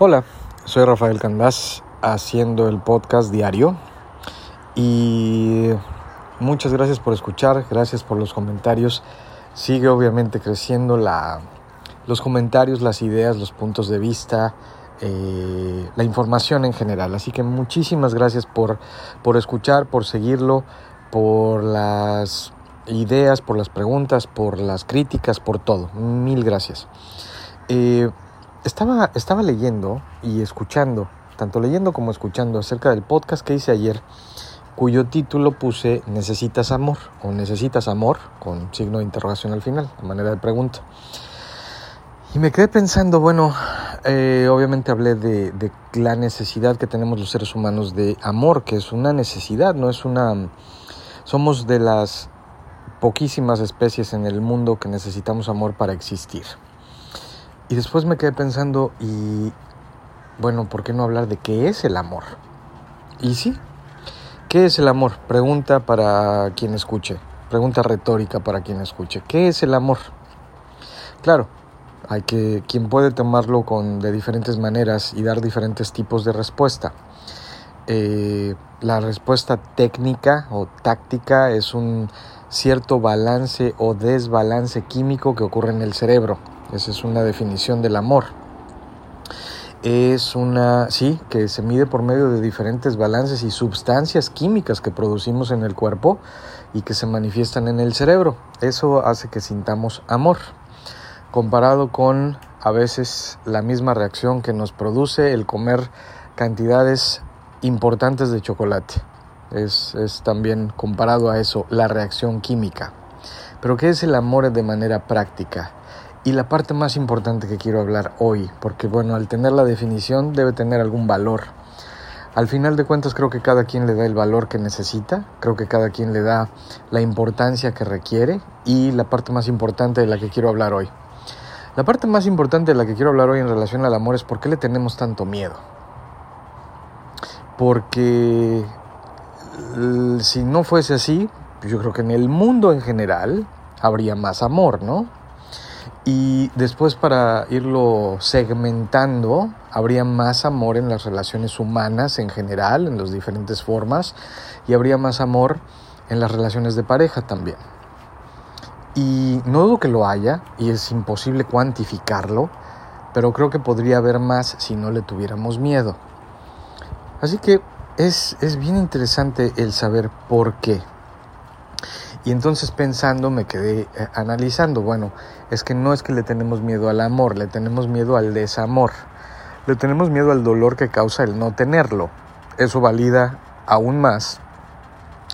Hola, soy Rafael Candás haciendo el podcast diario y muchas gracias por escuchar, gracias por los comentarios. Sigue obviamente creciendo la, los comentarios, las ideas, los puntos de vista, eh, la información en general. Así que muchísimas gracias por, por escuchar, por seguirlo, por las ideas, por las preguntas, por las críticas, por todo. Mil gracias. Eh, estaba, estaba leyendo y escuchando, tanto leyendo como escuchando acerca del podcast que hice ayer, cuyo título puse Necesitas amor o Necesitas amor con signo de interrogación al final, a manera de pregunta. Y me quedé pensando, bueno, eh, obviamente hablé de, de, la necesidad que tenemos los seres humanos de amor, que es una necesidad, no es una... Somos de las poquísimas especies en el mundo que necesitamos amor para existir. Y después me quedé pensando, y bueno, ¿por qué no hablar de qué es el amor? Y sí, ¿qué es el amor? Pregunta para quien escuche, pregunta retórica para quien escuche. ¿Qué es el amor? Claro, hay que quien puede tomarlo con de diferentes maneras y dar diferentes tipos de respuesta. Eh, la respuesta técnica o táctica es un cierto balance o desbalance químico que ocurre en el cerebro esa es una definición del amor. Es una, sí, que se mide por medio de diferentes balances y sustancias químicas que producimos en el cuerpo y que se manifiestan en el cerebro. Eso hace que sintamos amor, comparado con a veces la misma reacción que nos produce el comer cantidades importantes de chocolate. Es, es también comparado a eso la reacción química. Pero ¿qué es el amor de manera práctica? Y la parte más importante que quiero hablar hoy, porque bueno, al tener la definición debe tener algún valor. Al final de cuentas creo que cada quien le da el valor que necesita, creo que cada quien le da la importancia que requiere y la parte más importante de la que quiero hablar hoy. La parte más importante de la que quiero hablar hoy en relación al amor es por qué le tenemos tanto miedo. Porque si no fuese así, yo creo que en el mundo en general habría más amor, ¿no? Y después para irlo segmentando, habría más amor en las relaciones humanas en general, en las diferentes formas, y habría más amor en las relaciones de pareja también. Y no dudo que lo haya, y es imposible cuantificarlo, pero creo que podría haber más si no le tuviéramos miedo. Así que es, es bien interesante el saber por qué. Y entonces pensando me quedé eh, analizando, bueno, es que no es que le tenemos miedo al amor, le tenemos miedo al desamor, le tenemos miedo al dolor que causa el no tenerlo. Eso valida aún más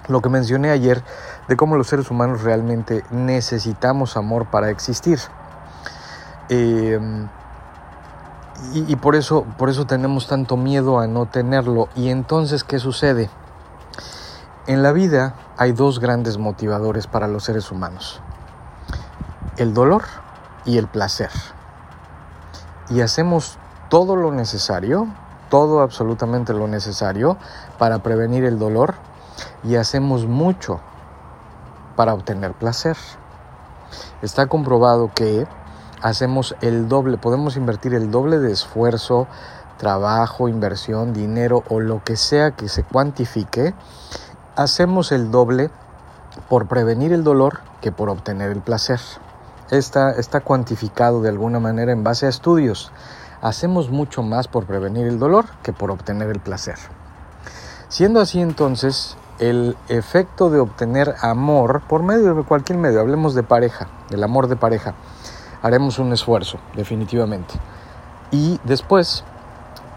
lo que mencioné ayer de cómo los seres humanos realmente necesitamos amor para existir. Em, y, y por, eso, por eso tenemos tanto miedo a no tenerlo. Y entonces, ¿qué sucede? En la vida hay dos grandes motivadores para los seres humanos, el dolor y el placer. Y hacemos todo lo necesario, todo absolutamente lo necesario para prevenir el dolor y hacemos mucho para obtener placer. Está comprobado que hacemos el doble, podemos invertir el doble de esfuerzo, trabajo, inversión, dinero o lo que sea que se cuantifique hacemos el doble por prevenir el dolor que por obtener el placer. Está, está cuantificado de alguna manera en base a estudios. Hacemos mucho más por prevenir el dolor que por obtener el placer. Siendo así entonces, el efecto de obtener amor por medio de cualquier medio, hablemos de pareja, del amor de pareja, haremos un esfuerzo, definitivamente. Y después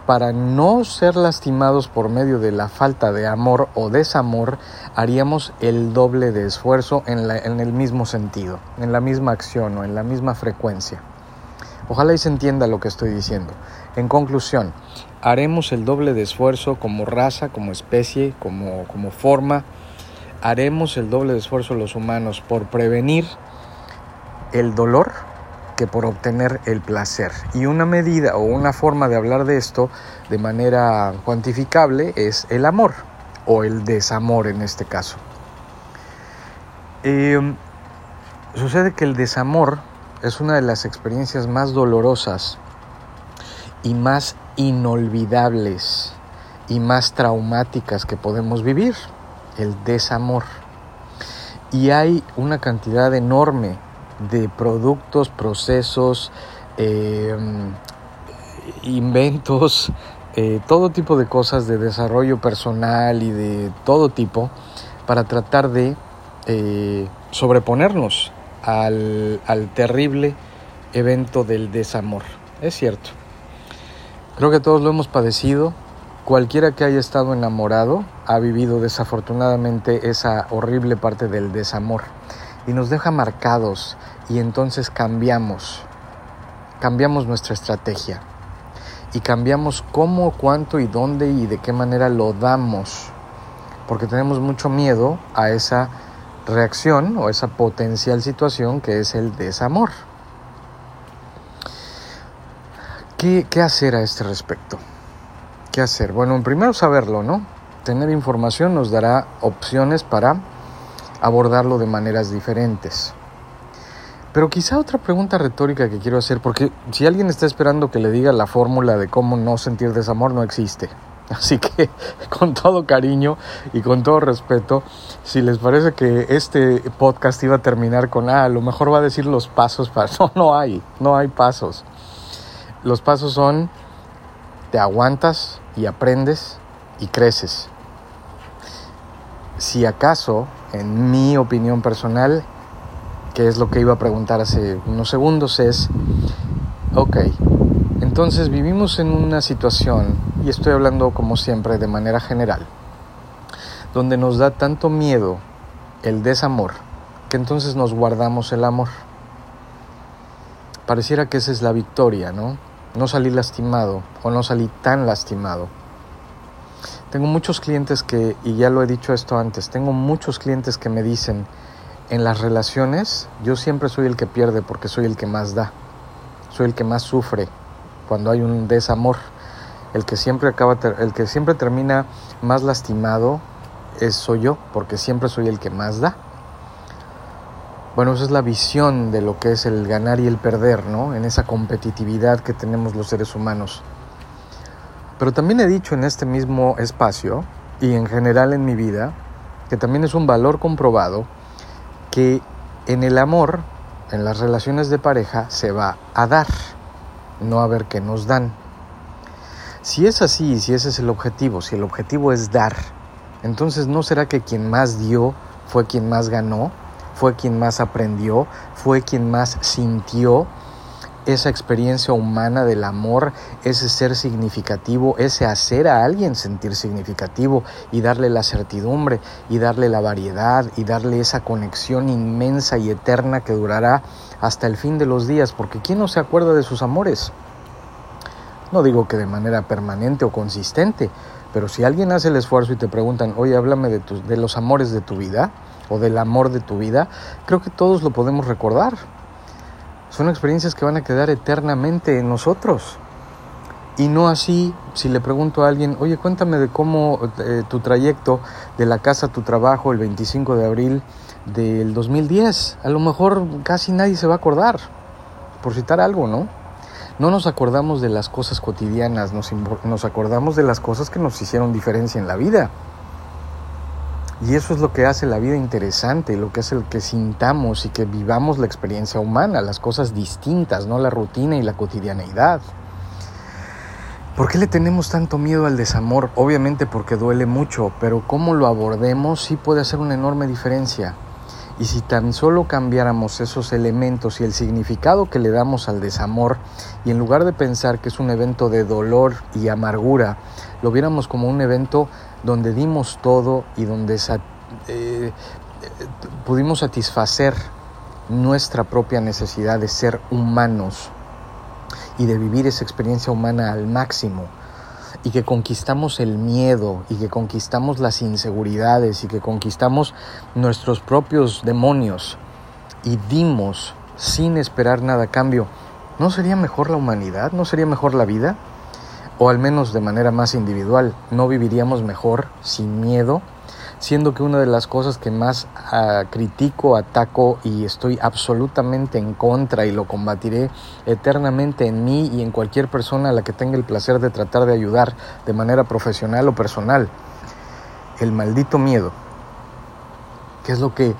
para no ser lastimados por medio de la falta de amor o desamor, haríamos el doble de esfuerzo en, en, el mismo sentido, en la misma acción o en la misma frecuencia. Ojalá se entienda lo que estoy diciendo. En conclusión, haremos el doble de esfuerzo como raza, como especie, como, como forma. Haremos el doble de esfuerzo los humanos por prevenir el dolor que por obtener el placer. Y una medida o una forma de hablar de esto de manera cuantificable es el amor o el desamor en este caso. Eh, sucede que el desamor es una de las experiencias más dolorosas y más inolvidables y más traumáticas que podemos vivir, el desamor. Y hay una cantidad enorme de productos, procesos, em, inventos, eh, todo tipo de cosas de desarrollo personal y de todo tipo para tratar de eh, sobreponernos al, al terrible evento del desamor. Es cierto. Creo que todos lo hemos padecido. Cualquiera que haya estado enamorado ha vivido desafortunadamente esa horrible parte del desamor y nos deja marcados y entonces cambiamos, cambiamos nuestra estrategia y cambiamos cómo, cuánto y dónde y de qué manera lo damos, porque tenemos mucho miedo a esa reacción o esa potencial situación que es el desamor. ¿Qué, ¿Qué, hacer a este respecto? ¿Qué hacer? Bueno, primero saberlo, ¿no? Tener información nos dará opciones para abordarlo de maneras diferentes. Pero quizá otra pregunta retórica que quiero hacer, porque si alguien está esperando que le diga la fórmula de cómo no sentir desamor, no existe. Así que con todo cariño y con todo respeto, si les parece que este podcast iba a terminar con, ah, a lo mejor va a decir los pasos. No, no hay, no hay pasos. Los pasos son, te aguantas y aprendes y creces. Si acaso, en mi opinión personal, que es lo que iba a preguntar hace unos segundos, es, ok, entonces vivimos en una situación, y estoy hablando como siempre de manera general, donde nos da tanto miedo el desamor, que entonces nos guardamos el amor. Pareciera que esa es la victoria, ¿no? No salí lastimado o no salí tan lastimado. Tengo muchos clientes que, y ya lo he dicho esto antes, tengo muchos clientes que me dicen, en las relaciones yo siempre soy el que pierde porque soy el que más da, soy el que más sufre cuando hay un desamor, el que siempre acaba, el que siempre termina más lastimado es soy yo porque siempre soy el que más da. Bueno, esa es la visión de lo que es el ganar y el perder, ¿no? En esa competitividad que tenemos los seres humanos. Pero también he dicho en este mismo espacio y en general en mi vida que también es un valor comprobado que en el amor, en las relaciones de pareja, se va a dar, no a ver qué nos dan. Si es así, si ese es el objetivo, si el objetivo es dar, entonces no será que quien más dio fue quien más ganó, fue quien más aprendió, fue quien más sintió, esa experiencia humana del amor, ese ser significativo, ese hacer a alguien sentir significativo y darle la certidumbre y darle la variedad y darle esa conexión inmensa y eterna que durará hasta el fin de los días, porque ¿quién no se acuerda de sus amores? No digo que de manera permanente o consistente, pero si alguien hace el esfuerzo y te preguntan, oye, háblame de, tus, de los amores de tu vida o del amor de tu vida, creo que todos lo podemos recordar son experiencias que van a quedar eternamente en nosotros. Y no así si le pregunto a alguien, oye, cuéntame de cómo eh, tu trayecto de la casa a tu trabajo el 25 de abril del 2010. A lo mejor casi nadie se va a acordar, por citar algo, ¿no? No nos acordamos de las cosas cotidianas, nos, nos acordamos de las cosas que nos hicieron diferencia en la vida. Y eso es lo que hace la vida interesante, lo que hace el que sintamos y que vivamos la experiencia humana, las cosas distintas, no la rutina y la cotidianeidad. ¿Por qué le tenemos tanto miedo al desamor? Obviamente porque duele mucho, pero cómo lo abordemos sí puede hacer una enorme diferencia. Y si tan solo cambiáramos esos elementos y el significado que le damos al desamor, y en lugar de pensar que es un evento de dolor y amargura, lo viéramos como un evento donde dimos todo y donde eh, pudimos satisfacer nuestra propia necesidad de ser humanos y de vivir esa experiencia humana al máximo y que conquistamos el miedo y que conquistamos las inseguridades y que conquistamos nuestros propios demonios y dimos sin esperar nada a cambio, ¿no sería mejor la humanidad? ¿No sería mejor la vida? O al menos de manera más individual, no viviríamos mejor sin miedo, siendo que una de las cosas que más uh, critico, ataco y estoy absolutamente en contra y lo combatiré eternamente en mí y en cualquier persona a la que tenga el placer de tratar de ayudar de manera profesional o personal, el maldito miedo, que es lo que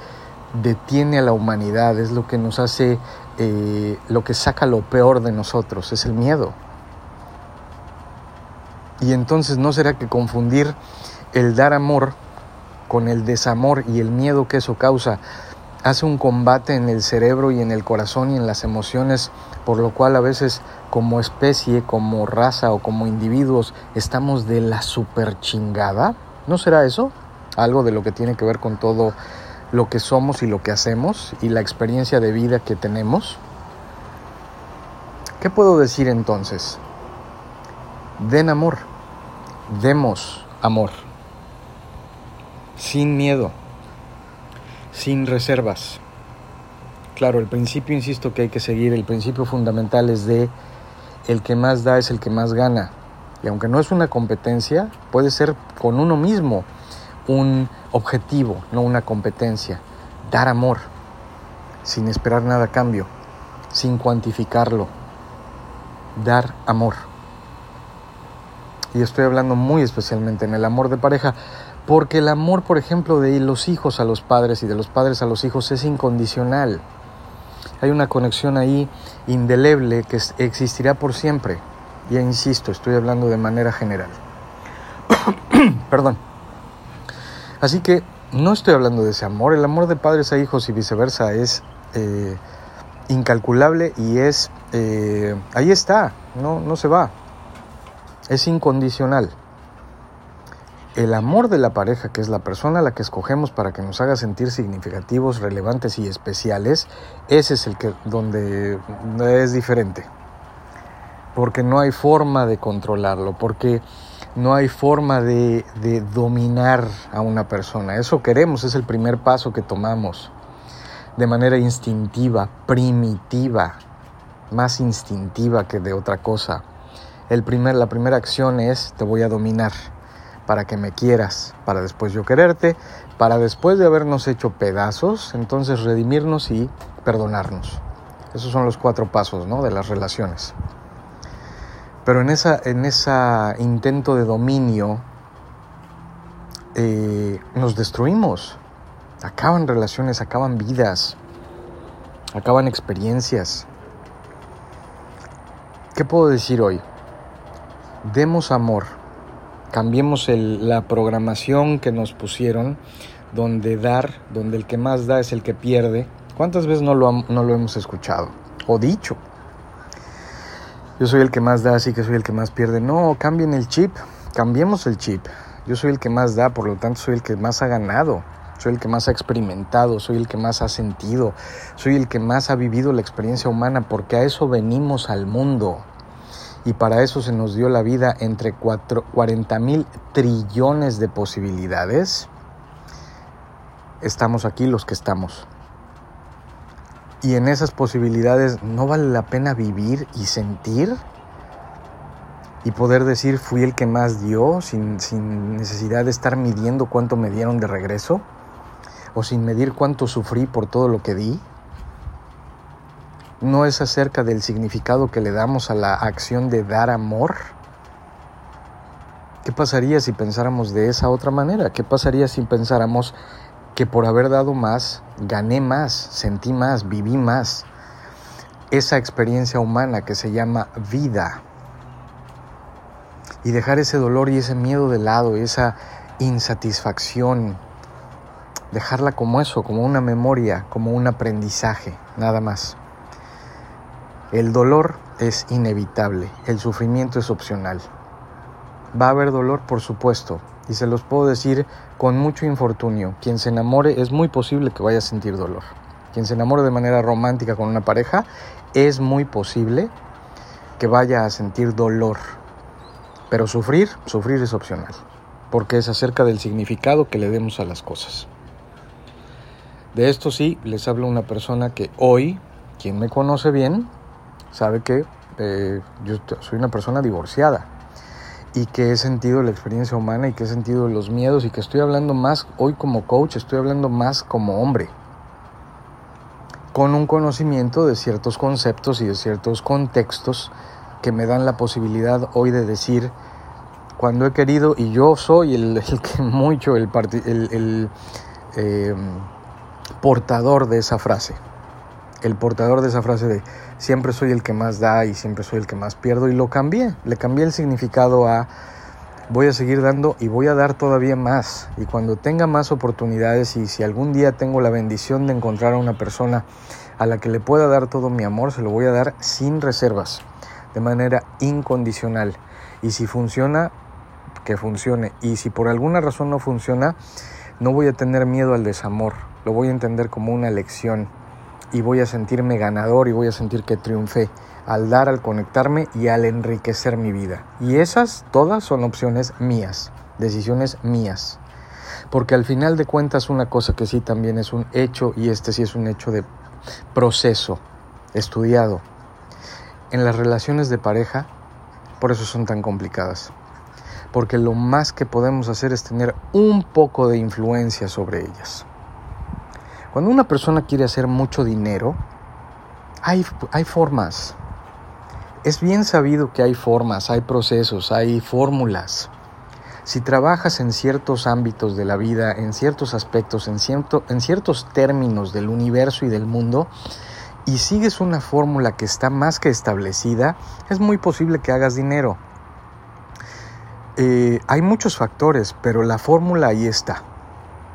detiene a la humanidad, es lo que nos hace, eh, lo que saca lo peor de nosotros, es el miedo. Y entonces no será que confundir el dar amor con el desamor y el miedo que eso causa hace un combate en el cerebro y en el corazón y en las emociones, por lo cual a veces como especie, como raza o como individuos estamos de la super chingada. ¿No será eso? Algo de lo que tiene que ver con todo lo que somos y lo que hacemos y la experiencia de vida que tenemos. ¿Qué puedo decir entonces? Den amor, demos amor, sin miedo, sin reservas. Claro, el principio, insisto, que hay que seguir, el principio fundamental es de el que más da es el que más gana. Y aunque no es una competencia, puede ser con uno mismo un objetivo, no una competencia. Dar amor, sin esperar nada a cambio, sin cuantificarlo. Dar amor. Y estoy hablando muy especialmente en el amor de pareja, porque el amor, por ejemplo, de los hijos a los padres y de los padres a los hijos es incondicional. Hay una conexión ahí indeleble que existirá por siempre. Ya insisto, estoy hablando de manera general. Perdón. Así que no estoy hablando de ese amor. El amor de padres a hijos y viceversa es eh, incalculable y es... Eh, ahí está, no, no se va. Es incondicional. El amor de la pareja, que es la persona a la que escogemos para que nos haga sentir significativos, relevantes y especiales, ese es el que donde es diferente. Porque no hay forma de controlarlo, porque no hay forma de, de, dominar a una persona. Eso queremos, es el primer paso que tomamos de manera instintiva, primitiva, más instintiva que de otra cosa. El primer, la primera acción es te voy a dominar para que me quieras, para después yo quererte, para después de habernos hecho pedazos, entonces redimirnos y perdonarnos. Esos son los cuatro pasos ¿no? de las relaciones. Pero en ese en esa intento de dominio eh, nos destruimos. Acaban relaciones, acaban vidas, acaban experiencias. ¿Qué puedo decir hoy? Demos amor, cambiemos el, la programación que nos pusieron, donde dar, donde el que más da es el que pierde. ¿Cuántas veces no lo, no lo hemos escuchado o dicho? yo soy el que más da, así que soy el que más pierde. No, cambien el chip, cambiemos el chip. Yo soy el que más da, por lo tanto soy el que más ha ganado, soy el que más ha experimentado, soy el que más ha sentido, soy el que más ha vivido la experiencia humana, porque a eso venimos al mundo. Y para eso se nos dio la vida entre 40 mil trillones de posibilidades. Estamos aquí los que estamos. Y en esas posibilidades no vale la pena vivir y sentir y poder decir fui el que más dio sin, sin, necesidad de estar midiendo cuánto me dieron de regreso o sin medir cuánto sufrí por todo lo que di. No es acerca del significado que le damos a la acción de dar amor. ¿Qué pasaría si pensáramos de esa otra manera? ¿Qué pasaría si pensáramos que por haber dado más, gané más, sentí más, viví más. Esa experiencia humana que se llama vida. Y dejar ese dolor y ese miedo de lado, esa insatisfacción, dejarla como eso, como una memoria, como un aprendizaje, nada más. El dolor es inevitable, el sufrimiento es opcional. Va a haber dolor, por supuesto, y se los puedo decir con mucho infortunio. Quien se enamore es muy posible que vaya a sentir dolor. Quien se enamore de manera romántica con una pareja es muy posible que vaya a sentir dolor. Pero sufrir, sufrir es opcional, porque es acerca del significado que le demos a las cosas. De esto sí, les habla una persona que hoy, quien me conoce bien, sabe que eh, yo soy una persona divorciada y que he sentido la experiencia humana y que he sentido los miedos y que estoy hablando más hoy como coach, estoy hablando más como hombre, con un conocimiento de ciertos conceptos y de ciertos contextos que me dan la posibilidad hoy de decir cuando he querido y yo soy el, que mucho el, el, eh, portador de esa frase el portador de esa frase de siempre soy el que más da y siempre soy el que más pierdo y lo cambié, le cambié el significado a voy a seguir dando y voy a dar todavía más y cuando tenga más oportunidades y si algún día tengo la bendición de encontrar a una persona a la que le pueda dar todo mi amor, se lo voy a dar sin reservas, de manera incondicional. Y si funciona, que funcione. Y si por alguna razón no funciona, no voy a tener miedo al desamor, lo voy a entender como una lección y voy a sentirme ganador y voy a sentir que triunfé al dar, al conectarme y al enriquecer mi vida. Y esas todas son opciones mías, decisiones mías. Porque al final de cuentas una cosa que sí también es un hecho y este sí es un hecho de proceso estudiado. En las relaciones de pareja, por eso son tan complicadas. Porque lo más que podemos hacer es tener un poco de influencia sobre ellas. Cuando una persona quiere hacer mucho dinero, hay, hay formas. Es bien sabido que hay formas, hay procesos, hay fórmulas. Si trabajas en ciertos ámbitos de la vida, en ciertos aspectos, en, cierto, en ciertos términos del universo y del mundo, y sigues una fórmula que está más que establecida, es muy posible que hagas dinero. Eh, hay muchos factores, pero la fórmula ahí está.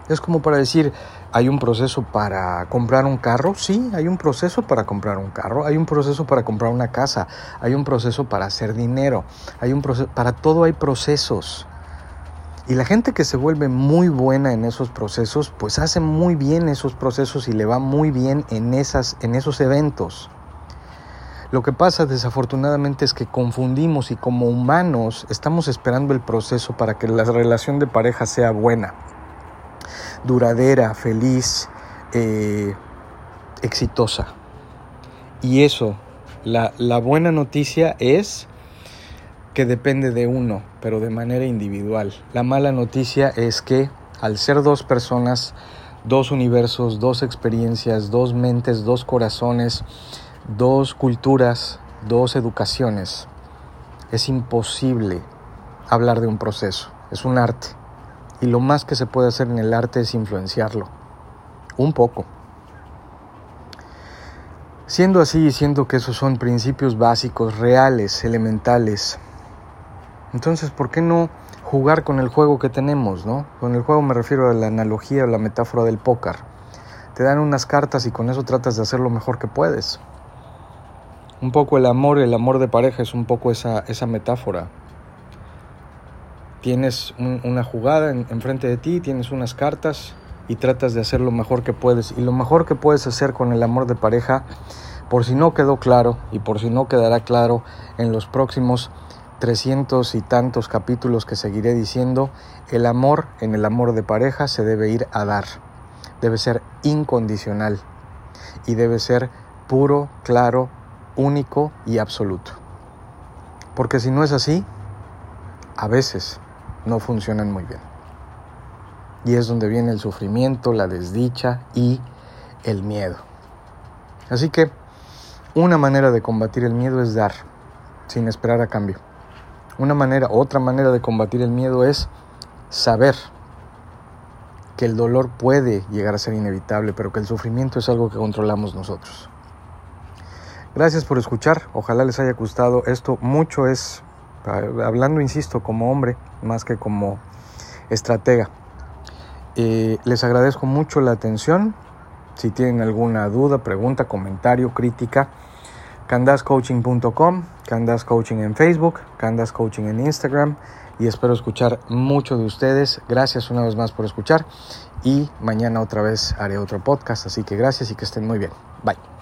Es como para decir, ¿hay un proceso para comprar un carro? Sí, hay un proceso para comprar un carro, hay un proceso para comprar una casa, hay un proceso para hacer dinero, hay un proceso, para todo hay procesos. Y la gente que se vuelve muy buena en esos procesos, pues hace muy bien esos procesos y le va muy bien en, esas, en esos eventos. Lo que pasa desafortunadamente es que confundimos y como humanos estamos esperando el proceso para que la relación de pareja sea buena duradera, feliz, eh, exitosa. Y eso, la, la buena noticia es que depende de uno, pero de manera individual. La mala noticia es que al ser dos personas, dos universos, dos experiencias, dos mentes, dos corazones, dos culturas, dos educaciones, es imposible hablar de un proceso, es un arte y lo más que se puede hacer en el arte es influenciarlo. Un poco. Siendo así y siendo que esos son principios básicos, reales, elementales, entonces, ¿por qué no jugar con el juego que tenemos, no? Con el juego me refiero a la analogía o la metáfora del póker. Te dan unas cartas y con eso tratas de hacer lo mejor que puedes. Un poco el amor, el amor de pareja es un poco esa, esa metáfora tienes una jugada enfrente de ti, tienes unas cartas y tratas de hacer lo mejor que puedes. Y lo mejor que puedes hacer con el amor de pareja, por si no quedó claro y por si no quedará claro en los próximos 300 y tantos capítulos que seguiré diciendo, el amor en el amor de pareja se debe ir a dar. Debe ser incondicional y debe ser puro, claro, único y absoluto. Porque si no es así, a veces no funcionan muy bien. Y es donde viene el sufrimiento, la desdicha y el miedo. Así que una manera de combatir el miedo es dar, sin esperar a cambio. Una manera, otra manera de combatir el miedo es saber que el dolor puede llegar a ser inevitable, pero que el sufrimiento es algo que controlamos nosotros. Gracias por escuchar, ojalá les haya gustado esto. Mucho es hablando, insisto, como hombre más que como estratega. Eh, les agradezco mucho la atención. Si tienen alguna duda, pregunta, comentario, crítica, candascoaching.com, Candas Coaching en Facebook, Candas Coaching en Instagram y espero escuchar mucho de ustedes. Gracias una vez más por escuchar y mañana otra vez haré otro podcast, así que gracias y que estén muy bien. Bye.